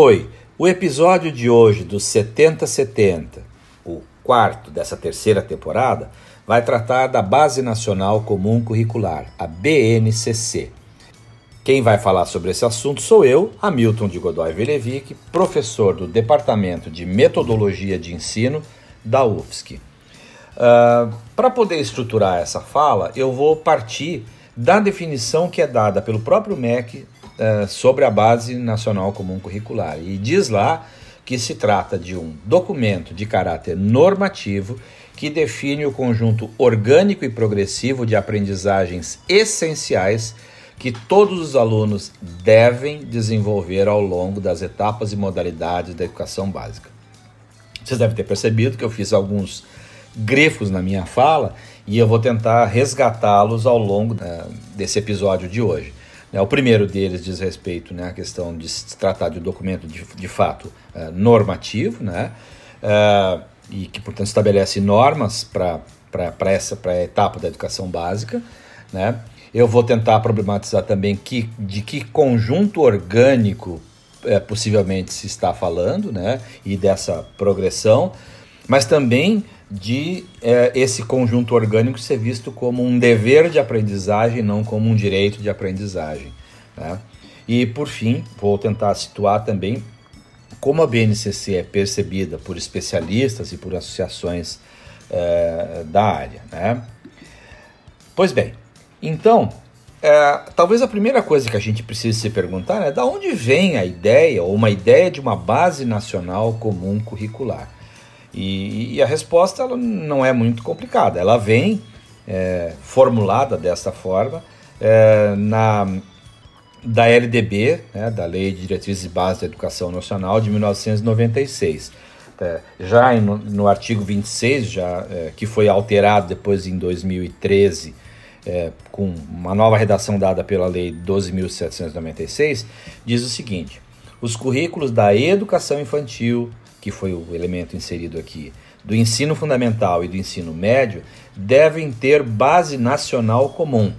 Oi, o episódio de hoje do 7070, o quarto dessa terceira temporada, vai tratar da Base Nacional Comum Curricular, a BNCC. Quem vai falar sobre esse assunto sou eu, Hamilton de Godoy Velevic, professor do Departamento de Metodologia de Ensino da UFSC. Uh, ah, Para poder estruturar essa fala, eu vou partir da definição que é dada pelo próprio MEC uh, sobre a Base Nacional Comum Curricular. E diz lá que se trata de um documento de caráter normativo que define o conjunto orgânico e progressivo de aprendizagens essenciais que todos os alunos devem desenvolver ao longo das etapas e modalidades da educação básica. Vocês devem ter percebido que eu fiz alguns grifos na minha fala e eu vou tentar resgatá-los ao longo uh, desse episódio de hoje. Né, o primeiro deles diz respeito né, à questão de se tratar de um documento de, de fato uh, normativo, né, uh, e que, portanto, estabelece normas para essa pra etapa da educação básica. Né. Eu vou tentar problematizar também que, de que conjunto orgânico é, possivelmente se está falando, né, e dessa progressão, mas também de é, esse conjunto orgânico ser visto como um dever de aprendizagem, não como um direito de aprendizagem. Né? E por fim, vou tentar situar também como a BNCC é percebida por especialistas e por associações é, da área. Né? Pois bem, então, é, talvez a primeira coisa que a gente precise se perguntar é da onde vem a ideia ou uma ideia de uma base nacional comum curricular. E, e a resposta ela não é muito complicada. Ela vem é, formulada dessa forma é, na da LDB, né, da Lei de Diretrizes e Bases da Educação Nacional de 1996. É, já no, no, artigo 26, já, é, que foi alterado depois em 2013, é, com uma nova redação dada pela Lei 12.796, diz o seguinte: os currículos da educação infantil, que foi o elemento inserido aqui, do ensino fundamental e do ensino médio, devem ter base nacional comum,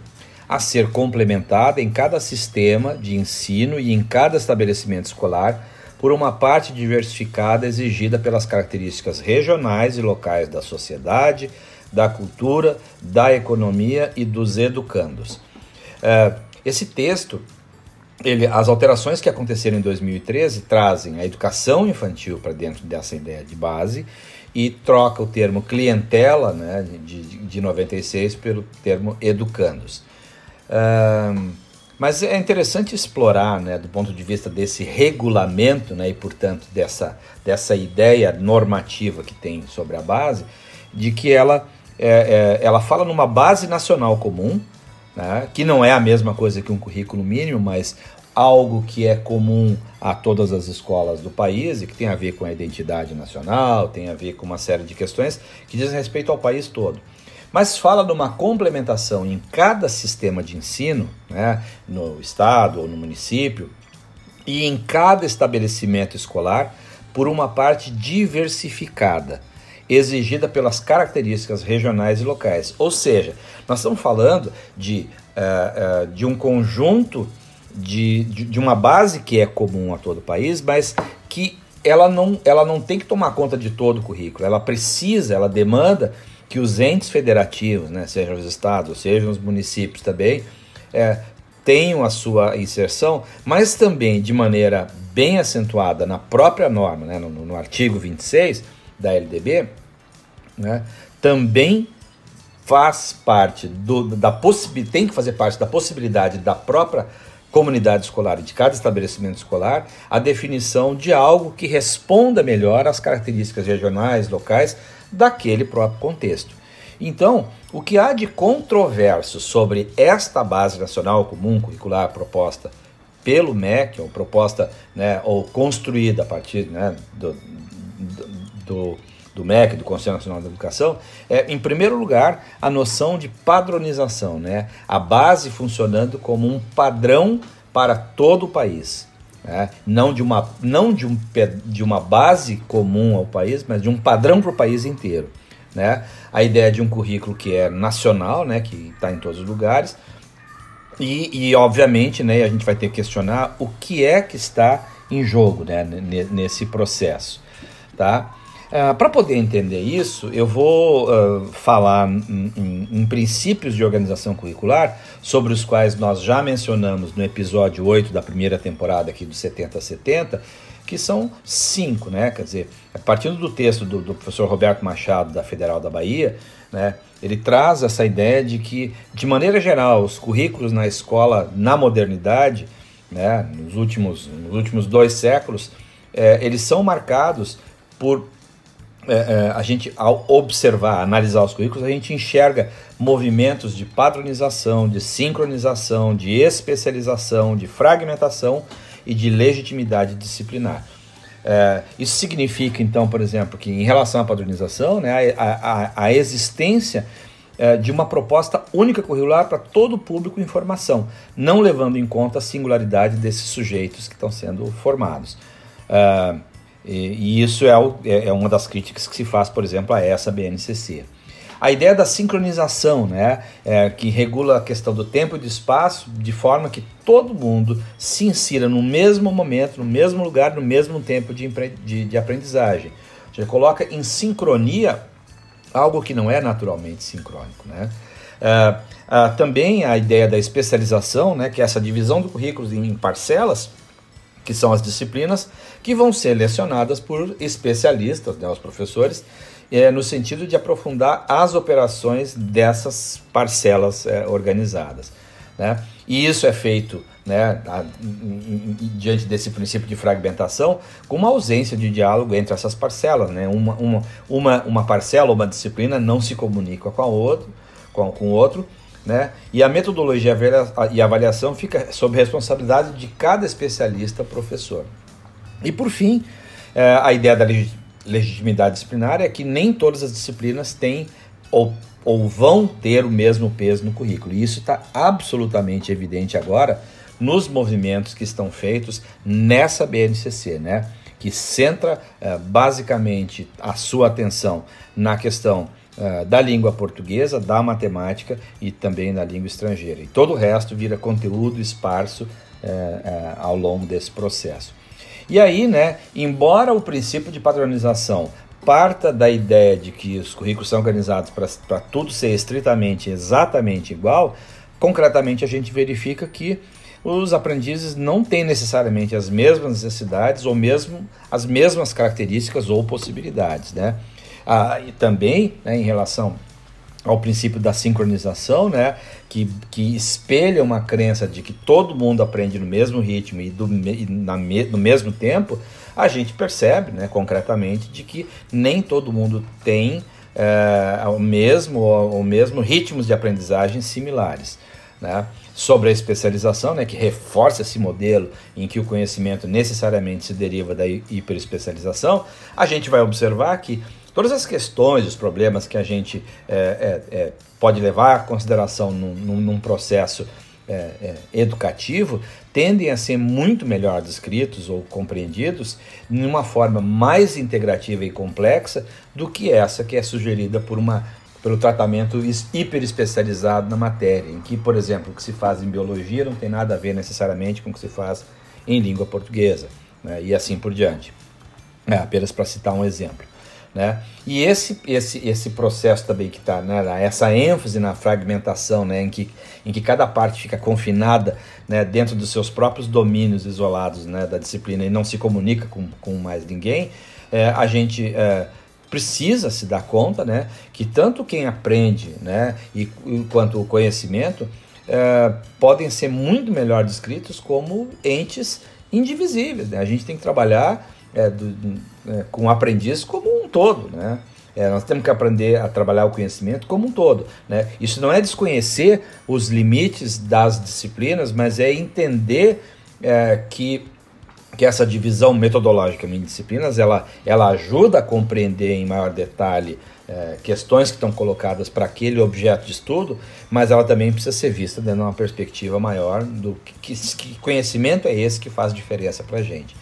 a ser complementada em cada sistema de ensino e em cada estabelecimento escolar por uma parte diversificada exigida pelas características regionais e locais da sociedade, da cultura, da economia e dos educandos. É, esse texto ele, as alterações que aconteceram em 2013 trazem a educação infantil para dentro dessa ideia de base e troca o termo clientela né, de, de 96 pelo termo educandos. Mas é interessante explorar, né, do ponto de vista desse regulamento né, e, portanto, dessa, dessa ideia normativa que tem sobre a base, de que ela, é, é, ela fala numa base nacional comum, né, que não é a mesma coisa que um currículo mínimo, mas algo que é comum a todas as escolas do país e que tem a ver com a identidade nacional, tem a ver com uma série de questões que dizem respeito ao país todo. Mas fala de uma complementação em cada sistema de ensino, né, no estado ou no município, e em cada estabelecimento escolar, por uma parte diversificada exigida pelas características regionais e locais. Ou seja, nós estamos falando de, uh, uh, de um conjunto de, de, de, uma base que é comum a todo o país, mas que ela não, ela não tem que tomar conta de todo o currículo. Ela precisa, ela demanda que os entes federativos, né, sejam os estados, sejam os municípios também, é, tenham a sua inserção, mas também de maneira bem acentuada na própria norma, né, no, no artigo 26 da LDB, né, também faz parte do, da possibilidade, tem que fazer parte da possibilidade da própria comunidade escolar e de cada estabelecimento escolar a definição de algo que responda melhor às características regionais, locais daquele próprio contexto. Então, o que há de controverso sobre esta base nacional comum curricular proposta pelo MEC, ou proposta né, ou construída a partir né, do, do, do MEC, do Conselho Nacional da Educação, é, em primeiro lugar, a noção de padronização, né? a base funcionando como um padrão para todo o país. Né? Não, de uma, não de, um, de uma base comum ao país, mas de um padrão para o país inteiro. Né? A ideia de um currículo que é nacional, né? que está em todos os lugares, e, e obviamente né, a gente vai ter que questionar o que é que está em jogo né, nesse processo. Tá? Uh, Para poder entender isso, eu vou uh, falar em, em, em, princípios de organização curricular, sobre os quais nós já mencionamos no episódio 8 da primeira temporada aqui do 70 a 70, que são cinco, né? Quer dizer, a partir do texto do, do, professor Roberto Machado, da Federal da Bahia, né, ele traz essa ideia de que, de maneira geral, os currículos na escola, na modernidade, né, nos, últimos, nos últimos dois séculos, é, eles são marcados por é, é, a gente, ao observar, analisar os currículos, a gente enxerga movimentos de padronização, de sincronização, de especialização, de fragmentação e de legitimidade disciplinar. É, isso significa, então, por exemplo, que em relação à padronização, né, a, a, a existência é, de uma proposta única curricular para todo o público em formação, não levando em conta a singularidade desses sujeitos que estão sendo formados. É, e, e isso é, o, é, é, uma das críticas que se faz, por exemplo, a essa BNCC. A ideia da sincronização, né, é, que regula a questão do tempo e do espaço, de forma que todo mundo se insira no mesmo momento, no mesmo lugar, no mesmo tempo de, de, de aprendizagem. Já coloca em sincronia algo que não é naturalmente sincrônico. Né? É, também a ideia da especialização, né, que é essa divisão do currículo em parcelas, que são as disciplinas que vão ser lecionadas por especialistas, né, os professores, é, no sentido de aprofundar as operações dessas parcelas é, organizadas. Né? E isso é feito né, a, diante desse princípio de fragmentação, com uma ausência de diálogo entre essas parcelas. Né? Uma, uma, uma, uma parcela, uma disciplina não se comunica com a outro, com, com o outro, né? E a metodologia e avaliação fica sob responsabilidade de cada especialista professor. E por fim, é, a ideia da legitimidade disciplinar é que nem todas as disciplinas têm ou, ou vão ter o mesmo peso no currículo. E isso está absolutamente evidente agora nos movimentos que estão feitos nessa BNCC, né? que centra é, basicamente a sua atenção na questão uh, da língua portuguesa, da matemática e também da língua estrangeira. E todo o resto vira conteúdo esparso uh, ao longo desse processo. E aí, né, embora o princípio de padronização parta da ideia de que os currículos são organizados para tudo ser estritamente, exatamente igual, concretamente a gente verifica que os aprendizes não têm necessariamente as mesmas necessidades ou mesmo as mesmas características ou possibilidades, né? Ah, e também né, em relação ao princípio da sincronização, né, que, que espelha uma crença de que todo mundo aprende no mesmo ritmo e, do, e na, no mesmo tempo, a gente percebe né, concretamente de que nem todo mundo tem é, o mesmo o mesmo ritmos de aprendizagem similares. Né? Sobre a especialização, né, que reforça esse modelo em que o conhecimento necessariamente se deriva da hiperespecialização, a gente vai observar que Todas as questões, os problemas que a gente é, é, é, pode levar à consideração num, num, processo é, é, educativo tendem a ser muito melhor descritos ou compreendidos de uma forma mais integrativa e complexa do que essa que é sugerida por uma pelo tratamento hiper especializado na matéria, em que, por exemplo, o que se faz em biologia não tem nada a ver necessariamente com o que se faz em língua portuguesa, né, e assim por diante. É, apenas para citar um exemplo. Né? E esse, esse, esse processo também que está, né, essa ênfase na fragmentação, né, em, que, em que cada parte fica confinada né, dentro dos seus próprios domínios isolados né, da disciplina e não se comunica com, com mais ninguém, é, a gente é, precisa se dar conta né, que tanto quem aprende né, e, quanto o conhecimento é, podem ser muito melhor descritos como entes indivisíveis. Né? A gente tem que trabalhar é, do, é, com o aprendiz como um todo, né? É, nós temos que aprender a trabalhar o conhecimento como um todo. Né? Isso não é desconhecer os limites das disciplinas, mas é entender é, que, que essa divisão metodológica em disciplinas ela, ela ajuda a compreender em maior detalhe é, questões que estão colocadas para aquele objeto de estudo, mas ela também precisa ser vista dentro de uma perspectiva maior do que, que conhecimento é esse que faz diferença para a gente.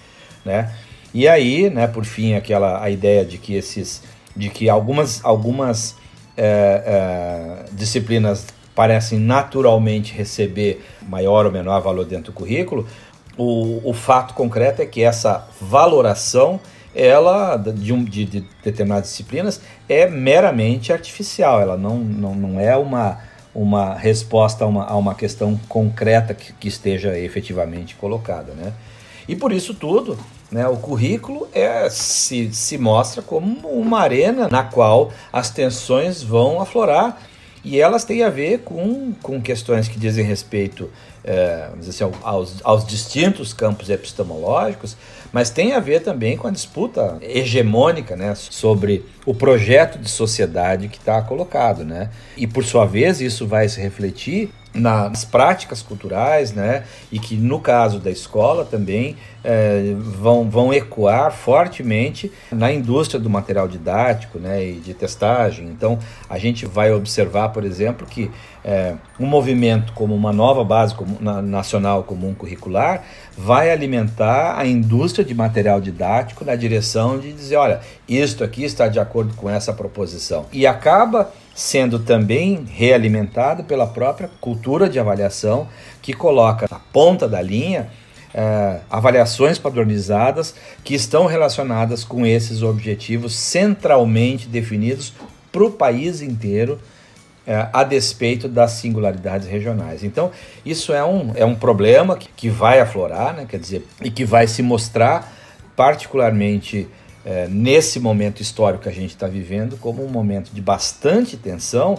Né? E aí, né, por fim, aquela a ideia de que esses, de que algumas, algumas é, é, disciplinas parecem naturalmente receber maior ou menor valor dentro do currículo, o, o fato concreto é que essa valoração ela de, um, de, de, determinadas disciplinas é meramente artificial, ela não, não, não é uma, uma resposta a uma, a uma questão concreta que, que esteja efetivamente colocada. Né? E por isso tudo, né, o currículo é, se, se mostra como uma arena na qual as tensões vão aflorar e elas têm a ver com, com questões que dizem respeito é, assim, aos, aos distintos campos epistemológicos, mas tem a ver também com a disputa hegemônica né, sobre o projeto de sociedade que está colocado. Né? E, por sua vez, isso vai se refletir nas práticas culturais, né, e que no caso da escola também é, vão, vão ecoar fortemente na indústria do material didático né, e de testagem. Então, a gente vai observar, por exemplo, que é, um movimento como uma nova base comum, na, nacional comum curricular vai alimentar a indústria de material didático na direção de dizer, olha, isto aqui está de acordo com essa proposição. E acaba sendo também realimentado pela própria cultura de avaliação que coloca na ponta da linha é, avaliações padronizadas que estão relacionadas com esses objetivos centralmente definidos para o país inteiro, é, a despeito das singularidades regionais. Então, isso é um, é um problema que, que vai aflorar, né, quer dizer, e que vai se mostrar particularmente é, nesse momento histórico que a gente está vivendo como um momento de bastante tensão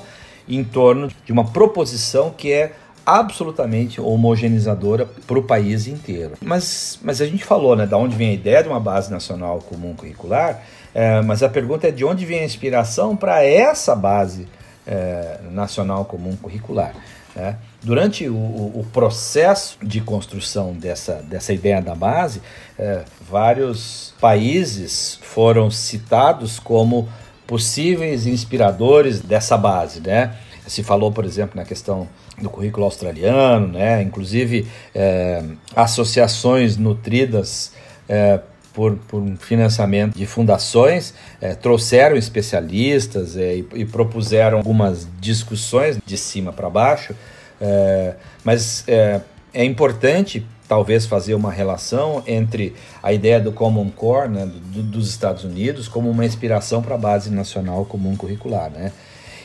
em torno de uma proposição que é absolutamente homogeneizadora para o país inteiro. Mas, mas a gente falou, né, da onde vem a ideia de uma base nacional comum curricular, é, mas a pergunta é de onde vem a inspiração para essa base é, nacional comum curricular. Né? Durante o, o, processo de construção dessa, dessa ideia da base, é, vários países foram citados como possíveis inspiradores dessa base, né? Se falou, por exemplo, na questão do currículo australiano, né? inclusive é, associações nutridas é, por, por financiamento de fundações é, trouxeram especialistas é, e, e, propuseram algumas discussões de cima para baixo, é, mas é, é importante talvez fazer uma relação entre a ideia do Common Core né, do, dos Estados Unidos como uma inspiração para a base nacional comum curricular, né?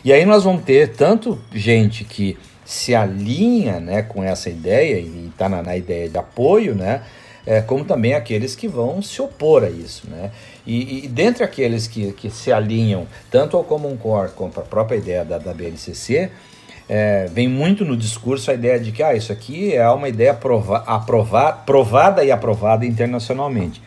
E aí nós vamos ter tanto gente que se alinha né, com essa ideia e está na, na, ideia de apoio, né, é, como também aqueles que vão se opor a isso. Né? E, e dentre aqueles que, que se alinham tanto ao Common Core quanto à própria ideia da, da BNCC, é, vem muito no discurso a ideia de que ah, isso aqui é uma ideia prova, aprova, provada e aprovada internacionalmente.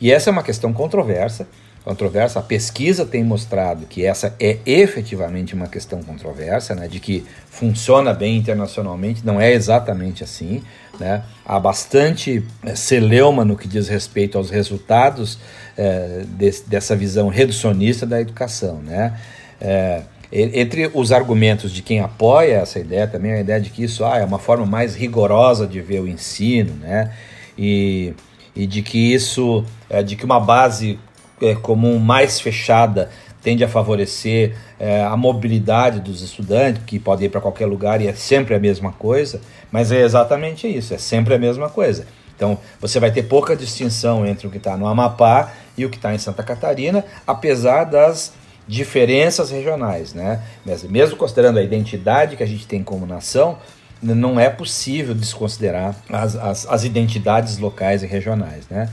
E essa é uma questão controversa controversa. A pesquisa tem mostrado que essa é efetivamente uma questão controversa, né, de que funciona bem internacionalmente, não é exatamente assim. Né? Há bastante é, celeuma no que diz respeito aos resultados é, dessa visão reducionista da educação. Né? É, entre os argumentos de quem apoia essa ideia também a ideia de que isso ah, é uma forma mais rigorosa de ver o ensino, né? E, e de que isso, de que uma base é, comum mais fechada tende a favorecer é, a mobilidade dos estudantes, que podem ir para qualquer lugar e é sempre a mesma coisa, mas é exatamente isso, é sempre a mesma coisa. Então você vai ter pouca distinção entre o que está no Amapá e o que está em Santa Catarina, apesar das diferenças regionais, né? Mesmo considerando a identidade que a gente tem como nação, não é possível desconsiderar as, as, as identidades locais e regionais, né?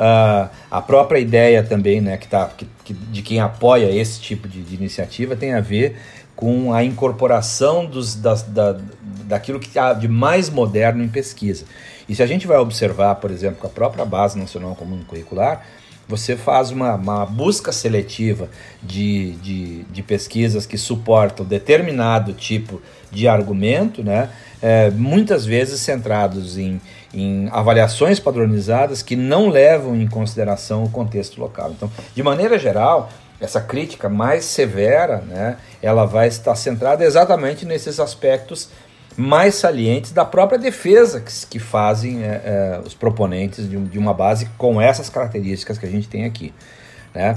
Uh, a própria ideia também, né, que tá, que, que, de quem apoia esse tipo de, de, iniciativa tem a ver com a incorporação dos, das, da, daquilo que há de mais moderno em pesquisa. E se a gente vai observar, por exemplo, com a própria Base Nacional Comum Curricular, você faz uma, uma busca seletiva de, de, de, pesquisas que suportam determinado tipo de argumento, né? É, muitas vezes centrados em em avaliações padronizadas que não levam em consideração o contexto local. Então, de maneira geral, essa crítica mais severa, né, ela vai estar centrada exatamente nesses aspectos mais salientes da própria defesa que, que fazem é, é, os proponentes de, de, uma base com essas características que a gente tem aqui. Né?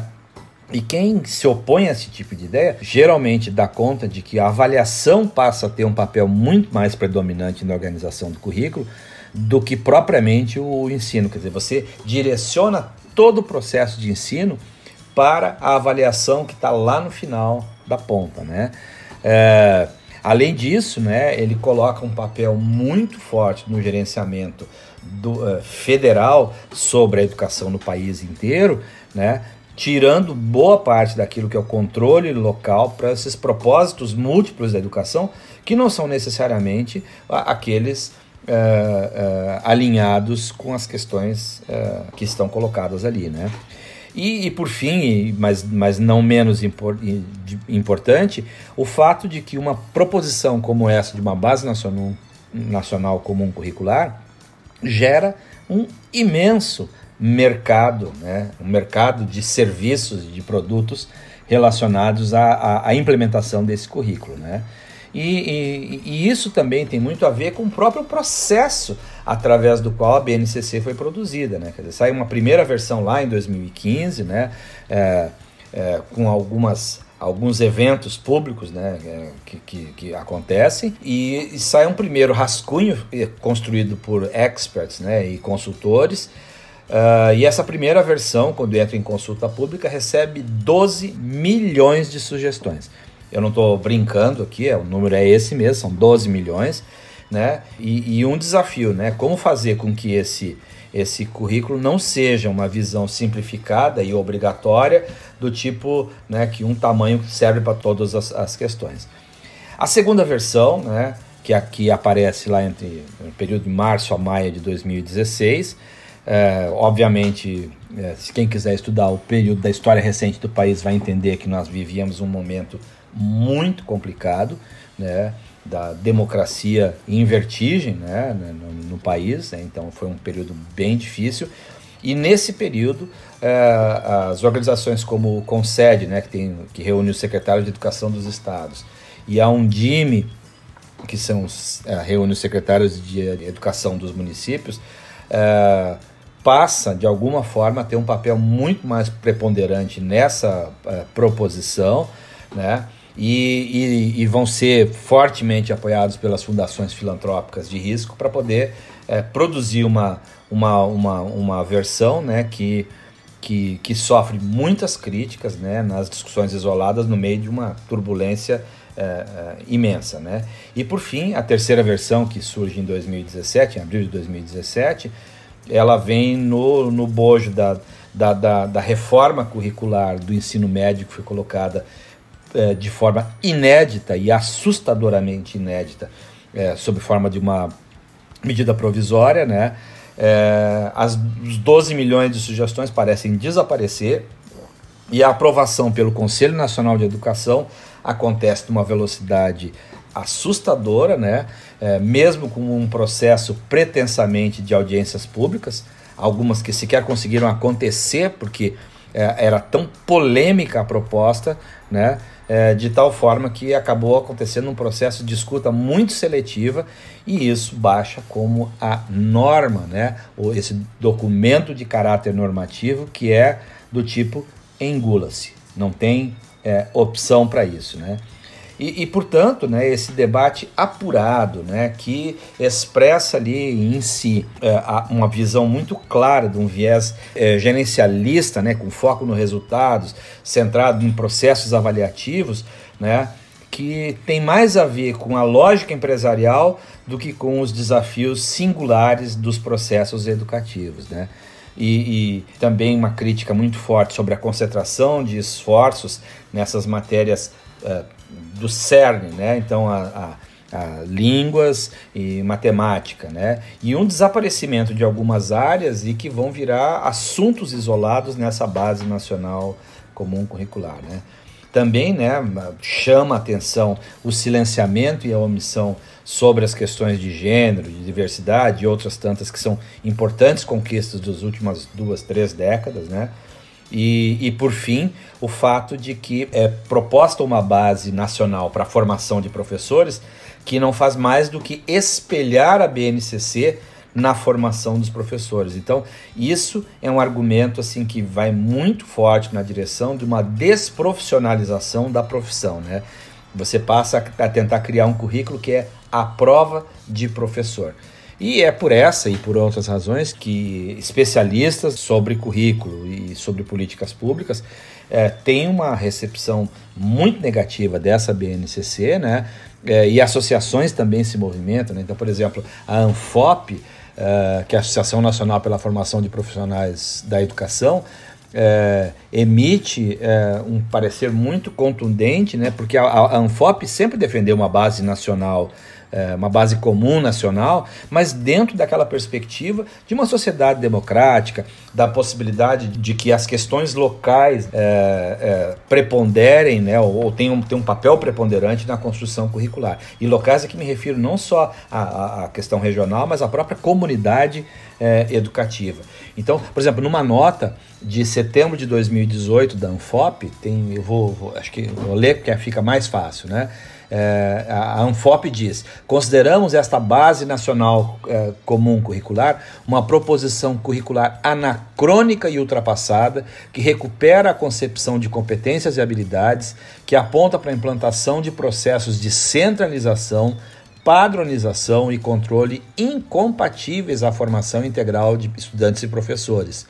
E quem se opõe a esse tipo de ideia geralmente dá conta de que a avaliação passa a ter um papel muito mais predominante na organização do currículo do que propriamente o ensino. Quer dizer, você direciona todo o processo de ensino para a avaliação que está lá no final da ponta, né? É, além disso, né, ele coloca um papel muito forte no gerenciamento do, uh, federal sobre a educação no país inteiro, né, tirando boa parte daquilo que é o controle local para esses propósitos múltiplos da educação, que não são necessariamente aqueles uh, uh, alinhados com as questões uh, que estão colocadas ali, né? E, e, por fim, mas, mas não menos impor, importante, o fato de que uma proposição como essa de uma base nacional, nacional comum curricular gera um imenso mercado, né? um mercado de serviços, de produtos relacionados à, à, à implementação desse currículo. Né? E, e, e, isso também tem muito a ver com o próprio processo através do qual a BNCC foi produzida. Né? Quer dizer, saiu uma primeira versão lá em 2015, né? É, é, com algumas alguns eventos públicos né, é, que, que, que acontecem e, e, sai um primeiro rascunho é, construído por experts né, e consultores Uh, e essa primeira versão, quando entra em consulta pública, recebe 12 milhões de sugestões. Eu não estou brincando aqui, é, o número é esse mesmo, são 12 milhões. Né? E, e, um desafio, né? Como fazer com que esse, esse currículo não seja uma visão simplificada e obrigatória do tipo né, que um tamanho serve para todas as, as questões. A segunda versão, né, que aqui aparece lá entre o período de março a maio de 2016, é, obviamente, é, se quem quiser estudar o período da história recente do país vai entender que nós vivíamos um momento muito complicado, né, da democracia em vertigem né, no, no país, né, então foi um período bem difícil. E nesse período, é, as organizações como o CONSED, né, que, tem, que reúne os secretários de educação dos estados, e a Undime, que são, é, reúne os secretários de educação dos municípios, é, passa, de alguma forma, a ter um papel muito mais preponderante nessa uh, proposição, né? E, e, e, vão ser fortemente apoiados pelas fundações filantrópicas de risco para poder uh, produzir uma, uma, uma, uma versão né, que, que, que sofre muitas críticas né, nas discussões isoladas no meio de uma turbulência uh, imensa. Né? E por fim, a terceira versão que surge em 2017, em abril de 2017, ela vem no, no bojo da, da, da, da reforma curricular do ensino médio que foi colocada é, de forma inédita e assustadoramente inédita, é, sob forma de uma medida provisória, né? É, as, os 12 milhões de sugestões parecem desaparecer e a aprovação pelo Conselho Nacional de Educação acontece numa velocidade assustadora, né? É, mesmo com um processo pretensamente de audiências públicas, algumas que sequer conseguiram acontecer porque é, era tão polêmica a proposta, né? É, de tal forma que acabou acontecendo um processo de escuta muito seletiva e isso baixa como a norma, né? Ou esse documento de caráter normativo que é do tipo engula-se, não tem é, opção para isso, né? E, e, portanto, né, esse debate apurado, né, que expressa ali em si é, uma visão muito clara de um viés é, gerencialista, né, com foco nos resultados, centrado em processos avaliativos, né, que tem mais a ver com a lógica empresarial do que com os desafios singulares dos processos educativos. Né? E, e, também uma crítica muito forte sobre a concentração de esforços nessas matérias uh, do CERN, né? Então a, a, a, línguas e matemática, né? E um desaparecimento de algumas áreas e que vão virar assuntos isolados nessa base nacional comum curricular, né? Também, né, chama atenção o silenciamento e a omissão sobre as questões de gênero, de diversidade e outras tantas que são importantes conquistas das últimas duas, três décadas, né? E, e por fim, o fato de que é proposta uma base nacional para a formação de professores que não faz mais do que espelhar a BNCC na formação dos professores. Então, isso é um argumento assim que vai muito forte na direção de uma desprofissionalização da profissão, né? Você passa a tentar criar um currículo que é a prova de professor. E é por essa e por outras razões que especialistas sobre currículo e sobre políticas públicas é, têm uma recepção muito negativa dessa BNCC, né? É, e associações também se movimentam. Né? Então, por exemplo, a ANFOP, é, que é a Associação Nacional pela Formação de Profissionais da Educação, é, emite é, um parecer muito contundente, né, porque a, a Anfop sempre defendeu uma base nacional é, uma base comum nacional, mas dentro daquela perspectiva de uma sociedade democrática, da possibilidade de que as questões locais é, é, preponderem, né, ou, ou tenham, tenham um papel preponderante na construção curricular. E locais a que me refiro não só à, à questão regional, mas à própria comunidade é, educativa. Então, por exemplo, numa nota de setembro de 2018 da Anfop, tem, eu vou, vou acho que vou ler porque fica mais fácil, né? É, a Anfop diz: consideramos esta base nacional é, comum curricular uma proposição curricular anacrônica e ultrapassada que recupera a concepção de competências e habilidades, que aponta para a implantação de processos de centralização, padronização e controle incompatíveis à formação integral de estudantes e professores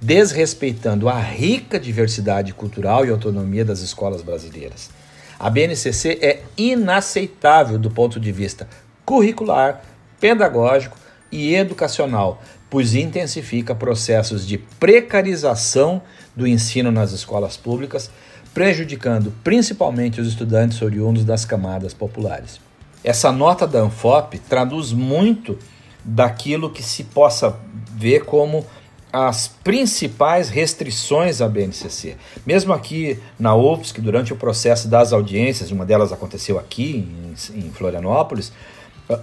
desrespeitando a rica diversidade cultural e autonomia das escolas brasileiras. A BNCC é inaceitável do ponto de vista curricular, pedagógico e educacional, pois intensifica processos de precarização do ensino nas escolas públicas, prejudicando principalmente os estudantes oriundos das camadas populares. Essa nota da Anfop traduz muito daquilo que se possa ver como as principais restrições à BNCC. Mesmo aqui na UFSC, durante o processo das audiências, uma delas aconteceu aqui em, Florianópolis,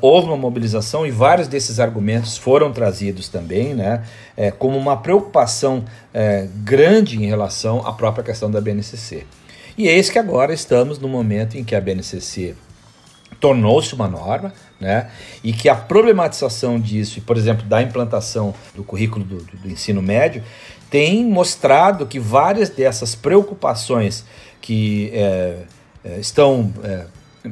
houve uma mobilização e vários desses argumentos foram trazidos também, né, é, como uma preocupação é, grande em relação à própria questão da BNCC. E eis que agora estamos no momento em que a BNCC tornou-se uma norma, né? E que a problematização disso, por exemplo, da implantação do currículo do, do, ensino médio, tem mostrado que várias dessas preocupações que é, é, estão é,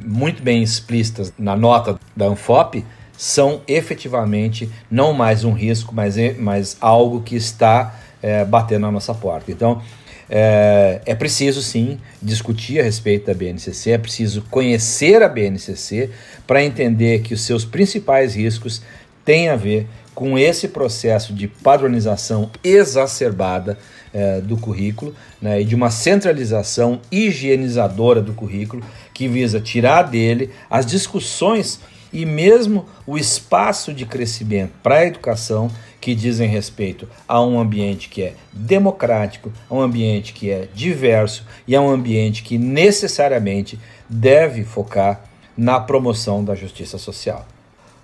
muito bem explícitas na nota da Anfop são efetivamente não mais um risco, mas, é, mas algo que está é, batendo na nossa porta. Então, é, é, preciso sim discutir a respeito da BNCC, é preciso conhecer a BNCC para entender que os seus principais riscos têm a ver com esse processo de padronização exacerbada é, do currículo né, e de uma centralização higienizadora do currículo que visa tirar dele as discussões e mesmo o espaço de crescimento para a educação que dizem respeito a um ambiente que é democrático, a um ambiente que é diverso e a um ambiente que necessariamente deve focar na promoção da justiça social.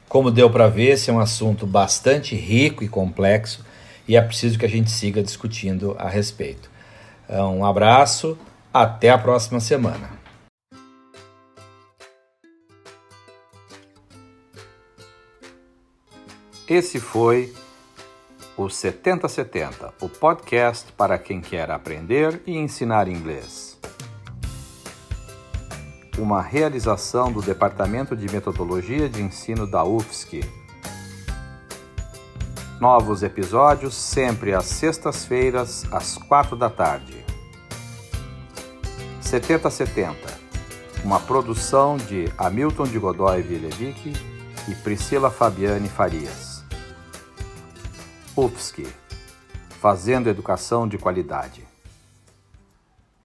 Como deu para ver, esse é um assunto bastante rico e complexo e é preciso que a gente siga discutindo a respeito. Um abraço, até a próxima semana. Esse foi o 7070, o podcast para quem quer aprender e ensinar inglês. Uma realização do Departamento de Metodologia de Ensino da UFSC. Novos episódios sempre às sextas-feiras, às quatro da tarde. 7070, uma produção de Hamilton de Godoy Vilevic e Priscila Fabiane Farias. UFSC, fazendo educação de qualidade.